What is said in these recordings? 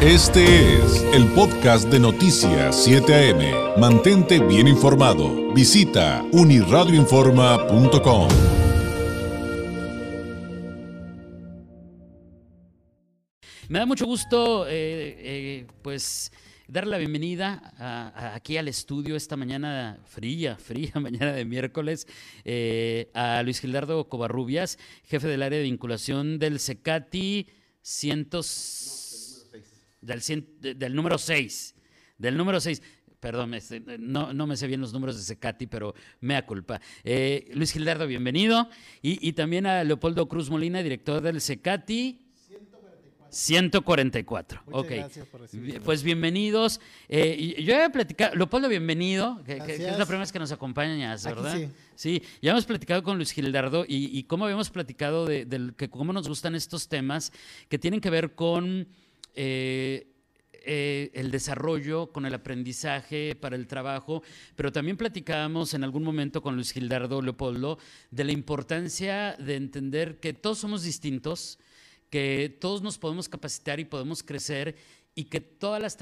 Este es el podcast de Noticias 7 AM. Mantente bien informado. Visita uniradioinforma.com. Me da mucho gusto, eh, eh, pues, darle la bienvenida aquí al estudio esta mañana fría, fría mañana de miércoles, eh, a Luis Gildardo Covarrubias, jefe del área de vinculación del CECATI 100, del, cien- de- del número 6, del número 6. Perdón, este, no, no me sé bien los números de Secati, pero mea culpa. Eh, Luis Gildardo, bienvenido. Y, y también a Leopoldo Cruz Molina, director del Secati. 144. Muchas ok. gracias por Pues bienvenidos. Eh, yo he platicado, Leopoldo, bienvenido, que, es la primera vez que nos acompañas, Aquí ¿verdad? sí. Sí, ya hemos platicado con Luis Gildardo y, y cómo habíamos platicado de, que cómo nos gustan estos temas que tienen que ver con eh, eh, el desarrollo, con el aprendizaje para el trabajo, pero también platicábamos en algún momento con Luis Gildardo Leopoldo de la importancia de entender que todos somos distintos, que todos nos podemos capacitar y podemos crecer y que todas las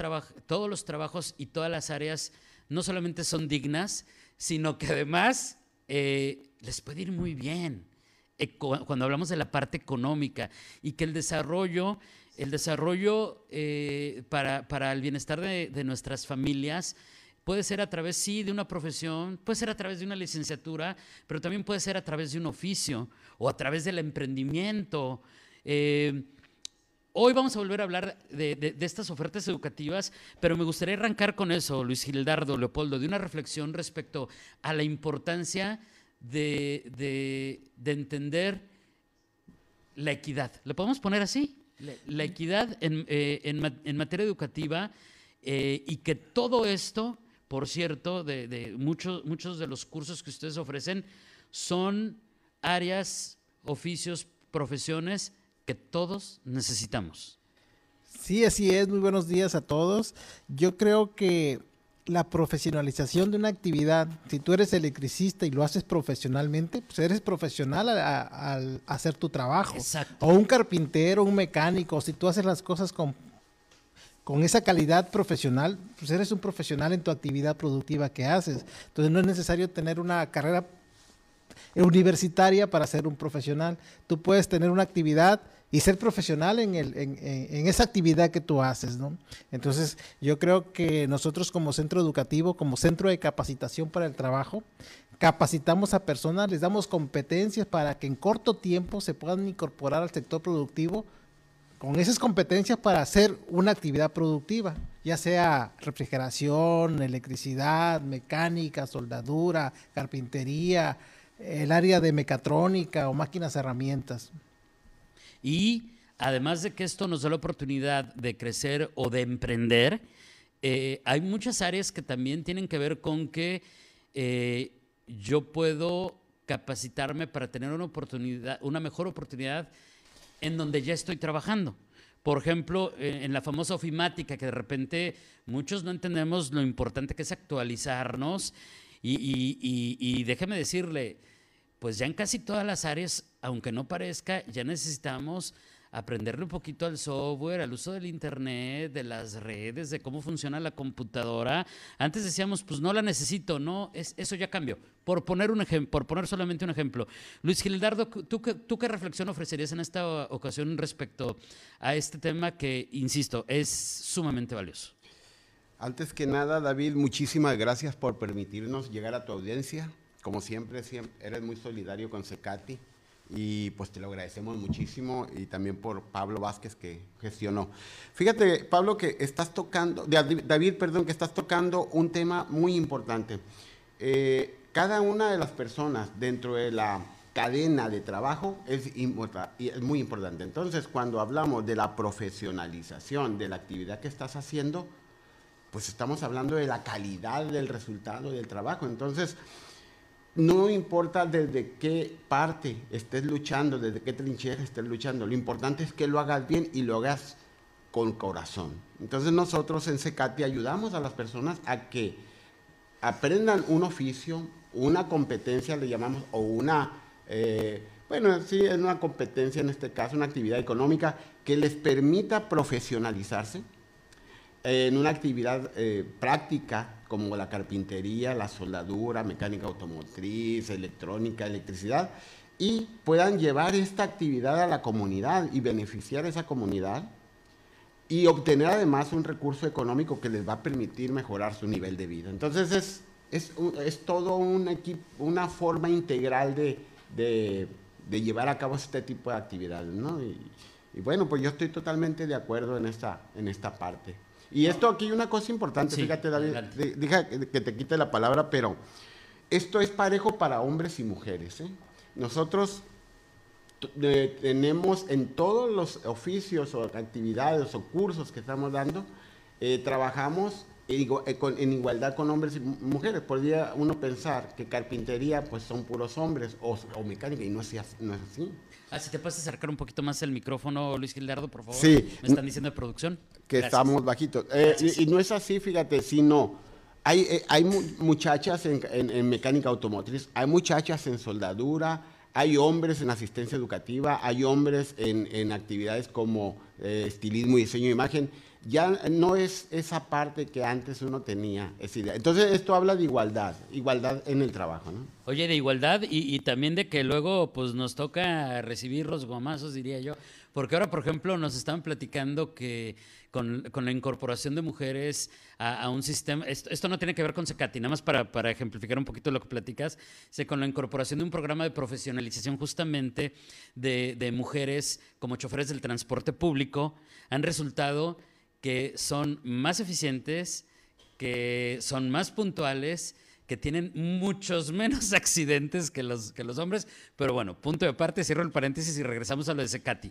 todos los trabajos y todas las áreas no solamente son dignas, sino que además eh, les puede ir muy bien cuando hablamos de la parte económica y que el desarrollo, el desarrollo eh, para, para el bienestar de, de nuestras familias puede ser a través, sí, de una profesión, puede ser a través de una licenciatura, pero también puede ser a través de un oficio o a través del emprendimiento. Eh, Hoy vamos a volver a hablar de, de- de estas ofertas educativas, pero me gustaría arrancar con eso, Luis Gildardo, Leopoldo, de una reflexión respecto a la importancia de, de- de entender la equidad. ¿Le podemos poner así? La, la equidad en, eh, en en materia educativa eh, y que todo esto, por cierto, de, de muchos, muchos de los cursos que ustedes ofrecen son áreas, oficios, profesiones que todos necesitamos. Sí, así es. Muy buenos días a todos. Yo creo que la profesionalización de una actividad, si tú eres electricista y lo haces profesionalmente, pues eres profesional al hacer tu trabajo. Exacto. O un carpintero, un mecánico, si tú haces las cosas con, con esa calidad profesional, pues eres un profesional en tu actividad productiva que haces. Entonces no es necesario tener una carrera universitaria para ser un profesional. Tú puedes tener una actividad y ser profesional en, el, en, en- esa actividad que tú haces, ¿no? Entonces, yo creo que nosotros como centro educativo, como centro de capacitación para el trabajo, capacitamos a personas, les damos competencias para que en corto tiempo se puedan incorporar al sector productivo con esas competencias para hacer una actividad productiva, ya sea refrigeración, electricidad, mecánica, soldadura, carpintería, el área de mecatrónica o máquinas herramientas. Y además de que esto nos da la oportunidad de crecer o de emprender, eh, hay muchas áreas que también tienen que ver con que eh, yo puedo capacitarme para tener una oportunidad, una mejor oportunidad en donde ya estoy trabajando. Por ejemplo, eh, en la famosa ofimática, que de repente muchos no entendemos lo importante que es actualizarnos. Y, déjeme decirle, pues ya en casi todas las áreas, aunque no parezca, ya necesitamos aprenderle un poquito al software, al uso del internet, de las redes, de cómo funciona la computadora. Antes decíamos, pues no la necesito, no, es, eso ya cambió. Por poner un ejemplo, por poner solamente un ejemplo. Luis Gildardo, ¿tú, ¿tú qué reflexión ofrecerías en esta ocasión respecto a este tema que, insisto, es sumamente valioso? Antes que nada, David, muchísimas gracias por permitirnos llegar a tu audiencia. Como siempre, siempre eres muy solidario con Secati y pues te lo agradecemos muchísimo y también por Pablo Vázquez que gestionó. Fíjate, Pablo, que estás tocando, David, perdón, que estás tocando un tema muy importante. Eh, cada una de las personas dentro de la cadena de trabajo es, es muy importante. Entonces, cuando hablamos de la profesionalización de la actividad que estás haciendo, pues estamos hablando de la calidad del resultado del trabajo. Entonces, no importa desde qué parte estés luchando, desde qué trinchera estés luchando, lo importante es que lo hagas bien y lo hagas con corazón. Entonces nosotros en Secati ayudamos a las personas a que aprendan un oficio, una competencia, le llamamos, o una, eh, bueno, sí, es una competencia en este caso, una actividad económica que les permita profesionalizarse, en una actividad eh, práctica como la carpintería, la soldadura, mecánica automotriz, electrónica, electricidad, y puedan llevar esta actividad a la comunidad y beneficiar a esa comunidad y obtener además un recurso económico que les va a permitir mejorar su nivel de vida. Entonces es, es, es todo un equipo, una forma integral de, de, de, llevar a cabo este tipo de actividades. ¿no? Y, y, bueno, pues yo estoy totalmente de acuerdo en esta, en esta parte. Y esto aquí una cosa importante, sí, fíjate David, deja que te quite la palabra, pero esto es parejo para hombres y mujeres. ¿eh? Nosotros tenemos en todos los oficios o actividades o cursos que estamos dando, eh, trabajamos en, eh, en, igualdad con hombres y mujeres. Podría uno pensar que carpintería pues son puros hombres o, o mecánica y no es, no es así. Ah, si te puedes acercar un poquito más el micrófono, Luis Gildardo, por favor. Sí. Me están diciendo de producción. Que Gracias. estamos bajitos. Eh, y, y, no es así, fíjate, sino hay, eh, hay muchachas en, en, en mecánica automotriz, hay muchachas en soldadura, hay hombres en asistencia educativa, hay hombres en, en actividades como eh, estilismo y diseño de imagen. Ya no es esa parte que antes uno tenía. Idea. Entonces, esto habla de igualdad, igualdad en el trabajo. ¿no? Oye, de igualdad y, también de que luego pues, nos toca recibir los gomazos, diría yo. Porque ahora, por ejemplo, nos estaban platicando que con, con la incorporación de mujeres a, un sistema, esto, no tiene que ver con Secati, nada más para, para, ejemplificar un poquito lo que platicas, con la incorporación de un programa de profesionalización justamente de, de mujeres como choferes del transporte público, han resultado que son más eficientes, que son más puntuales, que tienen muchos menos accidentes que los, que los hombres. Pero bueno, punto de parte, cierro el paréntesis y regresamos a lo de Secati.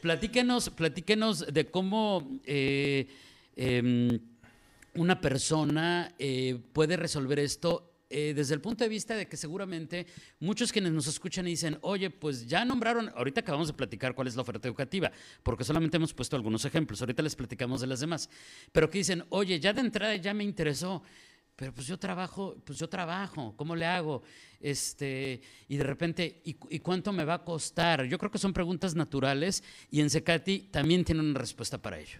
Platíquenos, platíquenos de cómo eh, eh, una persona eh, puede resolver esto eh, desde el punto de vista de que seguramente muchos quienes nos escuchan y dicen, oye, pues ya nombraron, ahorita acabamos de platicar cuál es la oferta educativa, porque solamente hemos puesto algunos ejemplos, ahorita les platicamos de las demás, pero que dicen, oye, ya de entrada ya me interesó, pero pues yo trabajo, pues yo trabajo, ¿cómo le hago? Este, y de repente, ¿y, ¿y, cuánto me va a costar? Yo creo que son preguntas naturales y en Secati también tienen una respuesta para ello.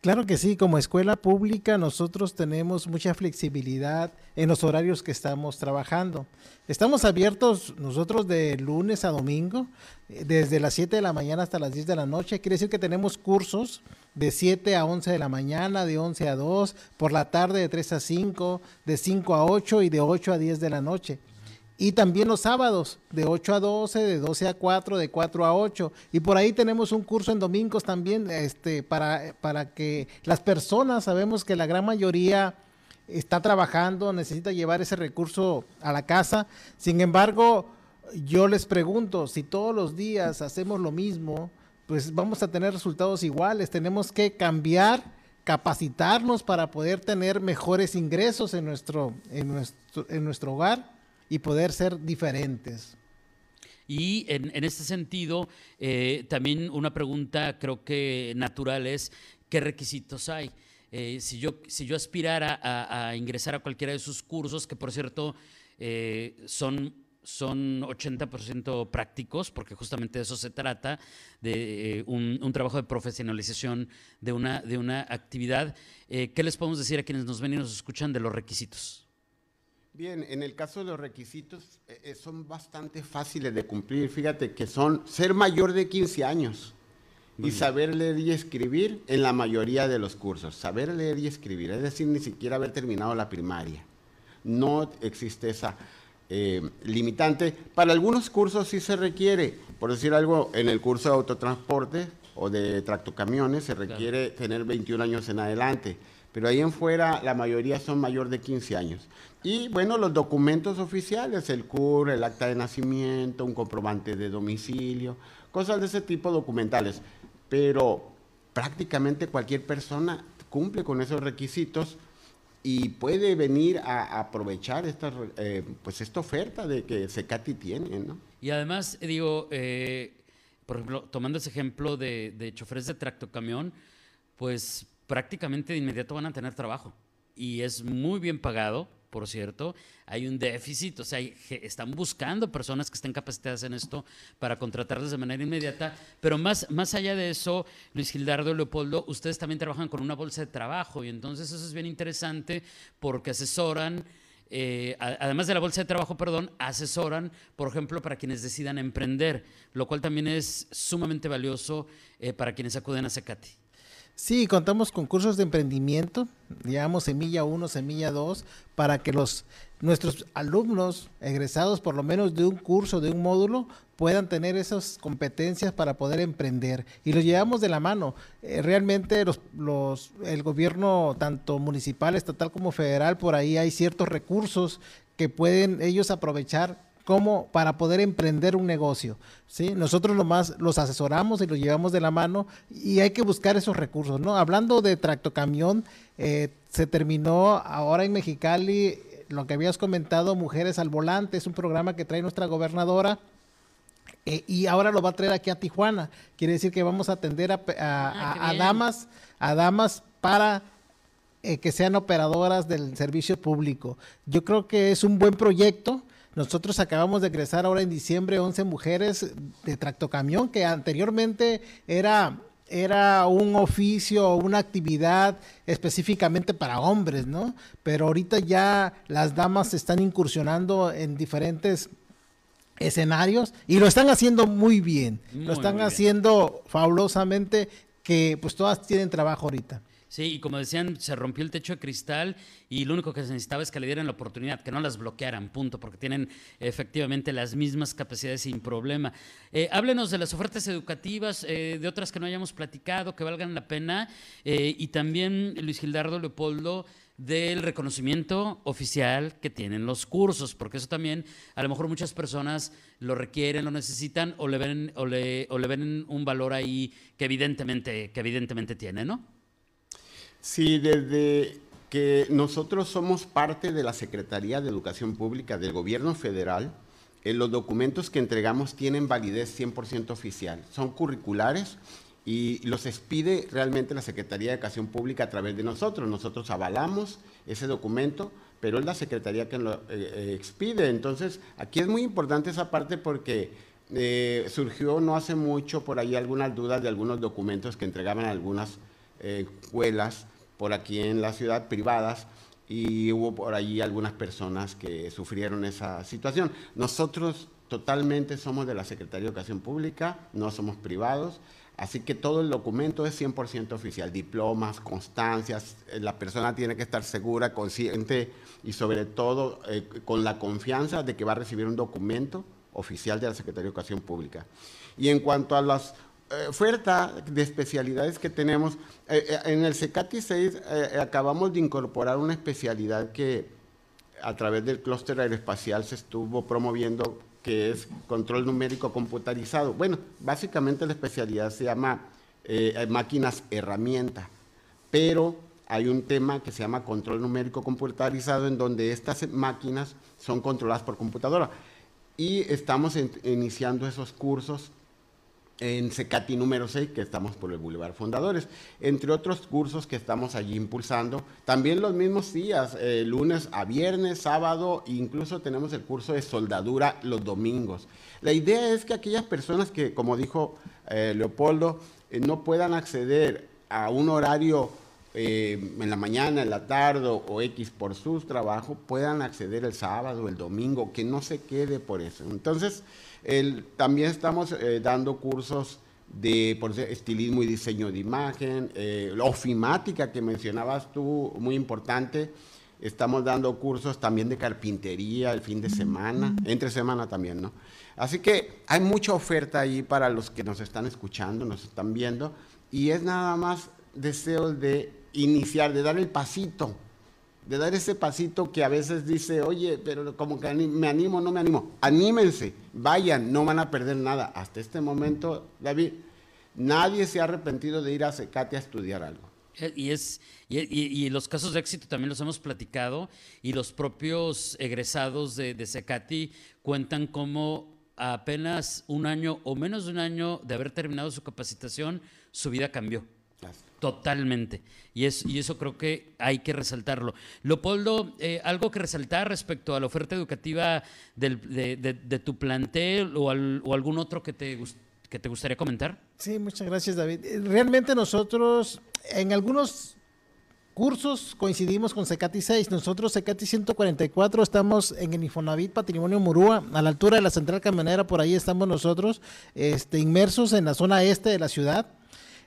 Claro que sí, como escuela pública nosotros tenemos mucha flexibilidad en los horarios que estamos trabajando. Estamos abiertos nosotros de lunes a domingo, desde las 7 de la mañana hasta las 10 de la noche. Quiere decir que tenemos cursos de 7 a 11 de la mañana, de 11 a 2, por la tarde de 3 a 5, de 5 a 8 y de 8 a 10 de la noche. Y también los sábados, de 8 a 12, de 12 a 4, de 4 a 8. Y por ahí tenemos un curso en domingos también este, para, para que las personas, sabemos que la gran mayoría está trabajando, necesita llevar ese recurso a la casa. Sin embargo, yo les pregunto, si todos los días hacemos lo mismo, pues vamos a tener resultados iguales. Tenemos que cambiar, capacitarnos para poder tener mejores ingresos en nuestro, en nuestro, en nuestro hogar y poder ser diferentes. Y en, en este sentido, eh, también una pregunta creo que natural es, ¿qué requisitos hay? Eh, si, yo, si yo aspirara a, ingresar a cualquiera de sus cursos, que por cierto eh, son, son 80% prácticos, porque justamente de eso se trata, de un, un trabajo de profesionalización de una, de una actividad, ¿qué les podemos decir a quienes nos ven y nos escuchan de los requisitos? Bien, en el caso de los requisitos eh, son bastante fáciles de cumplir. Fíjate que son ser mayor de 15 años Muy y bien. saber leer y escribir en la mayoría de los cursos. Saber leer y escribir, es decir, ni siquiera haber terminado la primaria. No existe esa eh, limitante. Para algunos cursos sí se requiere, por decir algo, en el curso de autotransporte o de tractocamiones se requiere claro. tener 21 años en adelante pero ahí en fuera la mayoría son mayor de 15 años. Y bueno, los documentos oficiales, el CUR, el acta de nacimiento, un comprobante de domicilio, cosas de ese tipo documentales. Pero prácticamente cualquier persona cumple con esos requisitos y puede venir a, aprovechar esta, eh, pues esta oferta de que Secati tiene, ¿no? Y además, digo, eh, por ejemplo, tomando ese ejemplo de, de choferes de tractocamión, pues prácticamente de inmediato van a tener trabajo. Y es muy bien pagado por cierto, hay un déficit, o sea, están buscando personas que estén capacitadas en esto para contratarlas de manera inmediata, pero más, más allá de eso, Luis Gildardo, Leopoldo, ustedes también trabajan con una bolsa de trabajo. Y entonces eso es bien interesante porque asesoran eh, además de la bolsa de trabajo, perdón, asesoran, por ejemplo, para quienes decidan emprender, lo cual también es sumamente valioso eh, para quienes acuden a Secati. Sí, contamos con cursos de emprendimiento, digamos Semilla 1, Semilla 2, para que los nuestros alumnos egresados por lo menos de un curso, de un módulo, puedan tener esas competencias para poder emprender. Y los llevamos de la mano. Eh, realmente los, los, el gobierno, tanto municipal, estatal como federal, por ahí hay ciertos recursos que pueden ellos aprovechar como para poder emprender un negocio. ¿sí? Nosotros nomás los asesoramos y los llevamos de la mano y hay que buscar esos recursos. ¿no? Hablando de tractocamión, eh, se terminó ahora en Mexicali lo que habías comentado, Mujeres al Volante, es un programa que trae nuestra gobernadora. Eh, y ahora lo va a traer aquí a Tijuana. Quiere decir que vamos a atender a, ah, damas, a damas para eh, que sean operadoras del servicio público. Yo creo que es un buen proyecto. Nosotros acabamos de egresar ahora en diciembre 11 mujeres de tractocamión, que anteriormente era, era un oficio o una actividad específicamente para hombres, ¿no? Pero ahorita ya las damas están incursionando en diferentes escenarios y lo están haciendo muy bien, lo están haciendo fabulosamente, que pues todas tienen trabajo ahorita. Sí, y como decían, se rompió el techo de cristal y lo único que se necesitaba es que le dieran la oportunidad, que no las bloquearan, punto, porque tienen efectivamente las mismas capacidades sin problema. Eh, háblenos de las ofertas educativas, eh, de otras que no hayamos platicado, que valgan la pena, eh, y también, Luis Gildardo Leopoldo, del reconocimiento oficial que tienen los cursos, porque eso también a lo mejor muchas personas lo requieren, lo necesitan o le ven, o le, o le ven un valor ahí que evidentemente, que evidentemente tiene, ¿no? Sí, desde que nosotros somos parte de la Secretaría de Educación Pública del Gobierno Federal, eh, los documentos que entregamos tienen validez 100% oficial. Son curriculares y los expide realmente la Secretaría de Educación Pública a través de nosotros. Nosotros avalamos ese documento, pero es la Secretaría que lo eh, eh, expide. Entonces, aquí es muy importante esa parte porque surgió no hace mucho por ahí algunas dudas de algunos documentos que entregaban algunas escuelas por aquí en la ciudad privadas y hubo por allí algunas personas que sufrieron esa situación. Nosotros totalmente somos de la Secretaría de Educación Pública, no somos privados, así que todo el documento es 100% oficial, diplomas, constancias, eh, la persona tiene que estar segura, consciente y sobre todo eh, con la confianza de que va a recibir un documento oficial de la Secretaría de Educación Pública. Y en cuanto a las oferta de especialidades que tenemos. Eh, eh, en el CECATI 6 acabamos de incorporar una especialidad que a través del clúster aeroespacial se estuvo promoviendo, que es control numérico computarizado. Bueno, básicamente la especialidad se llama máquinas herramienta, pero hay un tema que se llama control numérico computarizado en donde estas máquinas son controladas por computadora. Y estamos iniciando esos cursos en Secati número 6, que estamos por el Boulevard Fundadores, entre otros cursos que estamos allí impulsando. También los mismos días, eh, lunes a viernes, sábado, incluso tenemos el curso de soldadura los domingos. La idea es que aquellas personas que, como dijo eh, Leopoldo, eh, no puedan acceder a un horario en la mañana, en la tarde o X por sus trabajos, puedan acceder el sábado, el domingo, que no se quede por eso. Entonces, también estamos eh, dando cursos de por estilismo y diseño de imagen, eh, ofimática que mencionabas tú, muy importante. Estamos dando cursos también de carpintería el fin de semana, entre semana también, ¿no? Así que hay mucha oferta ahí para los que nos están escuchando, nos están viendo, y es nada más deseo de iniciar, de dar el pasito, de dar ese pasito que a veces dice, oye, pero como que me animo, no me animo. Anímense, vayan, no van a perder nada. Hasta este momento, David, nadie se ha arrepentido de ir a Secate a estudiar algo. Eh, y, es, y, los casos de éxito también los hemos platicado y los propios egresados de, de Secati cuentan cómo apenas un año o menos de un año de haber terminado su capacitación, su vida cambió. Totalmente. Y, es, y eso creo que hay que resaltarlo. Leopoldo, eh, ¿algo que resaltar respecto a la oferta educativa del, de, tu plantel o, al, o, algún otro que te, que te gustaría comentar? Sí, muchas gracias, David. Eh, realmente nosotros en algunos cursos coincidimos con Secati 6. Nosotros, Secati 144, estamos en el Infonavit Patrimonio Murúa, a la altura de la central camionera, por ahí estamos nosotros, este, inmersos en la zona este de la ciudad.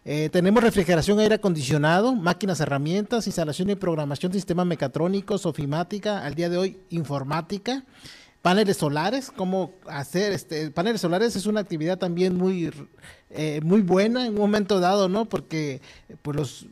Eh, tenemos refrigeración, aire acondicionado, máquinas, herramientas, instalación y programación de sistemas mecatrónicos, ofimática, al día de hoy informática, paneles solares, cómo hacer, este, paneles solares es una actividad también muy, eh, muy buena en un momento dado, ¿no? Porque pues los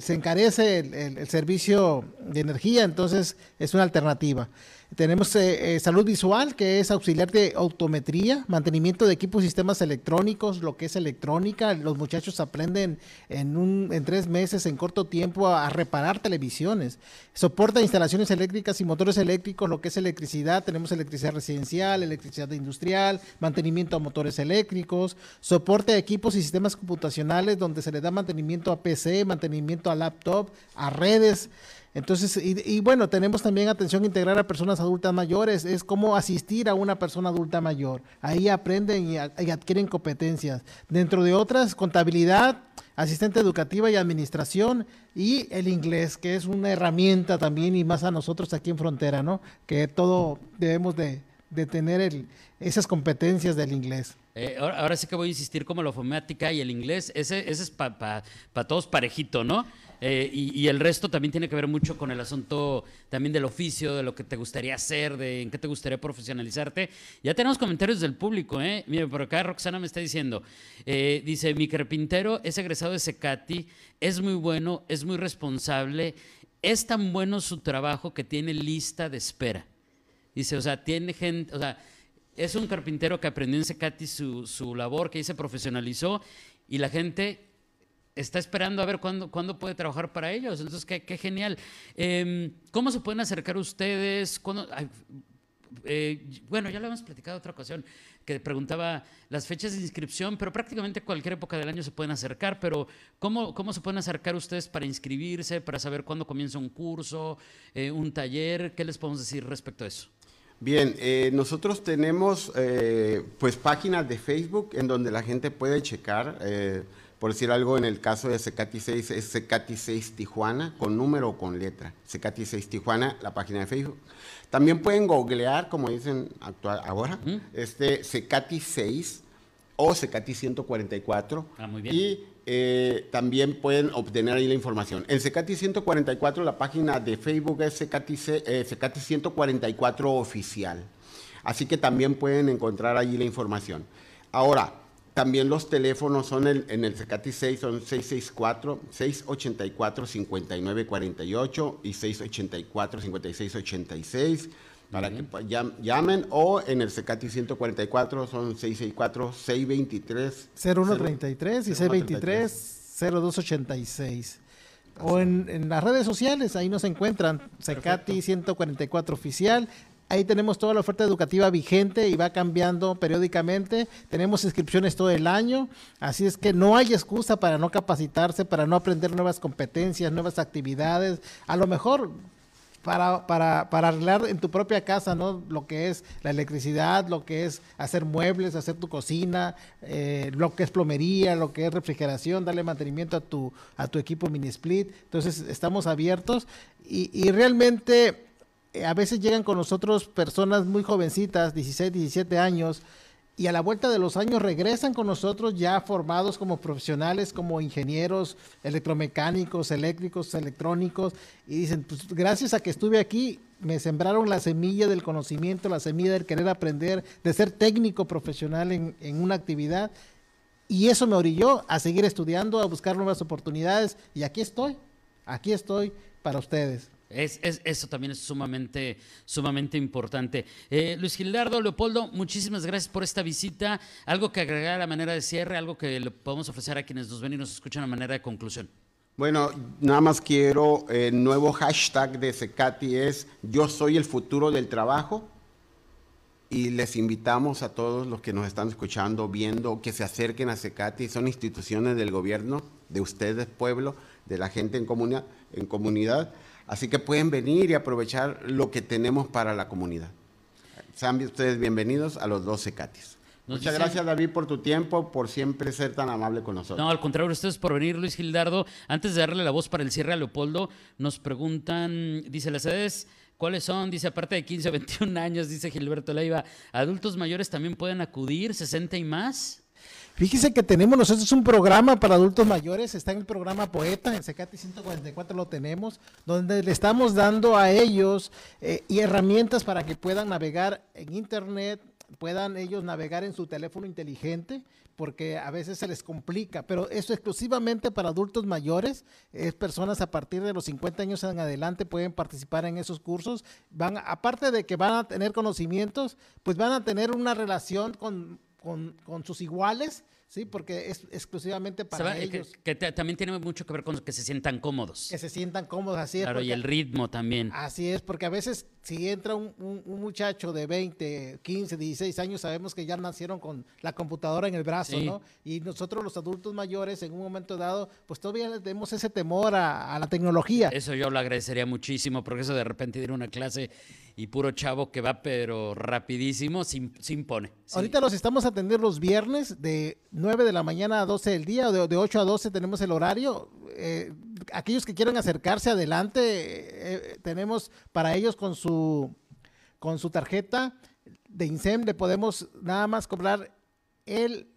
se encarece el, servicio de energía, entonces es una alternativa. Tenemos eh, eh, salud visual, que es auxiliar de autometría, mantenimiento de equipos y sistemas electrónicos, lo que es electrónica. Los muchachos aprenden en, un, en tres meses, en corto tiempo, a, reparar televisiones. Soporta instalaciones eléctricas y motores eléctricos, lo que es electricidad. Tenemos electricidad residencial, electricidad industrial, mantenimiento a motores eléctricos, soporte a equipos y sistemas computacionales, donde se le da mantenimiento a PC, mantenimiento a laptop, a redes. Entonces, y, bueno, tenemos también atención integral a personas adultas mayores, es cómo asistir a una persona adulta mayor. Ahí aprenden y, adquieren competencias. Dentro de otras, contabilidad, asistente educativa y administración y el inglés, que es una herramienta también y más a nosotros aquí en Frontera, ¿no? Que todo debemos de, tener esas competencias del inglés. Eh, ahora, sí que voy a insistir como la fomática y el inglés, ese, ese es para todos parejito, ¿no? Eh, y, el resto también tiene que ver mucho con el asunto también del oficio, de lo que te gustaría hacer, de en qué te gustaría profesionalizarte. Ya tenemos comentarios del público, ¿eh? Mire, por acá Roxana me está diciendo, eh, dice, mi carpintero es egresado de Secati, es muy bueno, es muy responsable, es tan bueno su trabajo que tiene lista de espera. Dice, o sea, tiene gente, o sea, es un carpintero que aprendió en Secati su, su labor, que ahí se profesionalizó y la gente está esperando a ver cuándo, cuándo puede trabajar para ellos. Entonces, qué, genial. Em, ¿Cómo se pueden acercar ustedes? Eh, bueno, ya lo hemos platicado otra ocasión, que preguntaba las fechas de inscripción, pero prácticamente cualquier época del año se pueden acercar, pero ¿cómo, cómo se pueden acercar ustedes para inscribirse, para saber cuándo comienza un curso, eh, un taller? ¿Qué les podemos decir respecto a eso? Bien, eh, nosotros tenemos pues páginas de Facebook en donde la gente puede checar por decir algo, en el caso de Secati 6 es Secati 6 Tijuana, con número o con letra. Secati 6 Tijuana, la página de Facebook. También pueden googlear, como dicen actual, ahora, este Secati 6 o Secati 144. Ah, muy bien. Y eh, también pueden obtener ahí la información. En Secati 144, la página de Facebook es Secati, eh, Secati 144 Oficial. Así que también pueden encontrar allí la información. Ahora, también los teléfonos son en el CECATI 6 son 664-684-5948 y 684-5686 para que llamen o en el CECATI 144 son 664-623 0133 y 623 0286 o en, en, las redes sociales, ahí nos encuentran, CECATI 144 oficial, Ahí tenemos toda la oferta educativa vigente y va cambiando periódicamente. Tenemos inscripciones todo el año, así es que no hay excusa para no capacitarse, para no aprender nuevas competencias, nuevas actividades. A lo mejor para, para, para, arreglar en tu propia casa, ¿no? Lo que es la electricidad, lo que es hacer muebles, hacer tu cocina, eh, lo que es plomería, lo que es refrigeración, darle mantenimiento a tu, a tu equipo mini split. Entonces, estamos abiertos y, y realmente a veces llegan con nosotros personas muy jovencitas, 16, 17 años, y a la vuelta de los años regresan con nosotros ya formados como profesionales, como ingenieros electromecánicos, eléctricos, electrónicos, y dicen, pues gracias a que estuve aquí, me sembraron la semilla del conocimiento, la semilla del querer aprender, de ser técnico profesional en, en una actividad, y eso me orilló a seguir estudiando, a buscar nuevas oportunidades, y aquí estoy, aquí estoy para ustedes. Es, eso también es sumamente, sumamente importante. Eh, Luis Gildardo, Leopoldo, muchísimas gracias por esta visita. Algo que agregar a manera de cierre, algo que le podemos ofrecer a quienes nos ven y nos escuchan a manera de conclusión. Bueno, nada más quiero, el nuevo hashtag de Secati es Yo soy el futuro del trabajo. Y les invitamos a todos los que nos están escuchando, viendo, que se acerquen a Secati, son instituciones del gobierno de ustedes, pueblo, de la gente en en comunidad. Así que pueden venir y aprovechar lo que tenemos para la comunidad. Sean ustedes bienvenidos a los 12 CATIS. Muchas gracias, David, por tu tiempo, por siempre ser tan amable con nosotros. No, al contrario, ustedes por venir, Luis Gildardo. Antes de darle la voz para el cierre a Leopoldo, nos preguntan, dice, las edades, ¿cuáles son? Dice, aparte de 15 o 21 años, dice Gilberto Leiva, ¿adultos mayores también pueden acudir, 60 y más? Fíjese que tenemos nosotros un programa para adultos mayores, está en el programa Poeta, en Secati 144 lo tenemos, donde le estamos dando a ellos eh, y herramientas para que puedan navegar en Internet, puedan ellos navegar en su teléfono inteligente, porque a veces se les complica, pero eso exclusivamente para adultos mayores, es personas a partir de los 50 años en adelante pueden participar en esos cursos, van aparte de que van a tener conocimientos, pues van a tener una relación con, con, con sus iguales Sí, porque es exclusivamente para ellos. Que, también tiene mucho que ver con que se sientan cómodos. Que se sientan cómodos, así es. Claro, y el ritmo también. Así es, porque a veces si entra un, muchacho de 20, 15, 16 años, sabemos que ya nacieron con la computadora en el brazo, ¿no? Y nosotros los adultos mayores, en un momento dado, pues todavía tenemos ese temor a, la tecnología. Eso yo lo agradecería muchísimo, porque eso de repente ir a una clase y puro chavo que va pero rapidísimo, se, impone. Ahorita los estamos atendiendo los viernes de 9 de la mañana a 12 del día, de, de 8 a 12 tenemos el horario. Eh, aquellos que quieran acercarse adelante, eh, tenemos para ellos con su, con su tarjeta de INSEM, le podemos nada más cobrar el,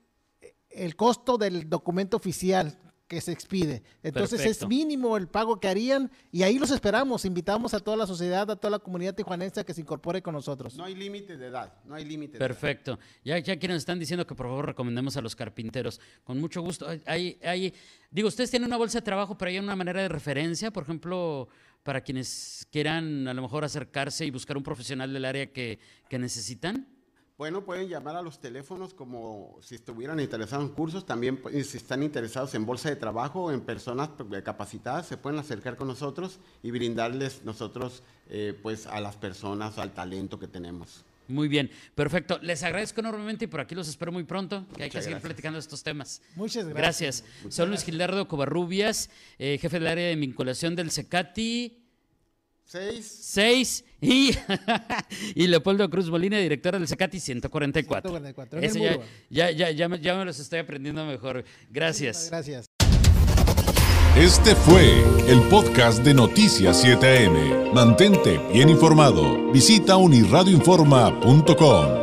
el costo del documento oficial que se expide. Entonces es mínimo el pago que harían y ahí los esperamos. Invitamos a toda la sociedad, a toda la comunidad tijuanense a que se incorpore con nosotros. No hay límite de edad, no hay límite. Perfecto. Ya, ya quienes están diciendo que por favor recomendemos a los carpinteros. Con mucho gusto. Hay, hay, digo, ustedes tienen una bolsa de trabajo, pero hay una manera de referencia, por ejemplo, para quienes quieran a lo mejor acercarse y buscar un profesional del área que, que necesitan. Bueno, pueden llamar a los teléfonos como si estuvieran interesados en cursos, también pues, si están interesados en bolsa de trabajo, en personas pues, capacitadas, se pueden acercar con nosotros y brindarles nosotros eh, pues a las personas, al talento que tenemos. Muy bien, perfecto. Les agradezco enormemente y por aquí los espero muy pronto, que hay que seguir platicando estos temas. Muchas gracias. Gracias. Soy Luis Gildardo Covarrubias, eh, jefe del área de vinculación del SECATI. Seis. Seis. Y, y Leopoldo Cruz Molina, director del Secati 144. 144. ya, ya, ya, me, ya me los estoy aprendiendo mejor. Gracias. Gracias. Este fue el podcast de Noticias 7am. Mantente bien informado. Visita unirradioinforma.com.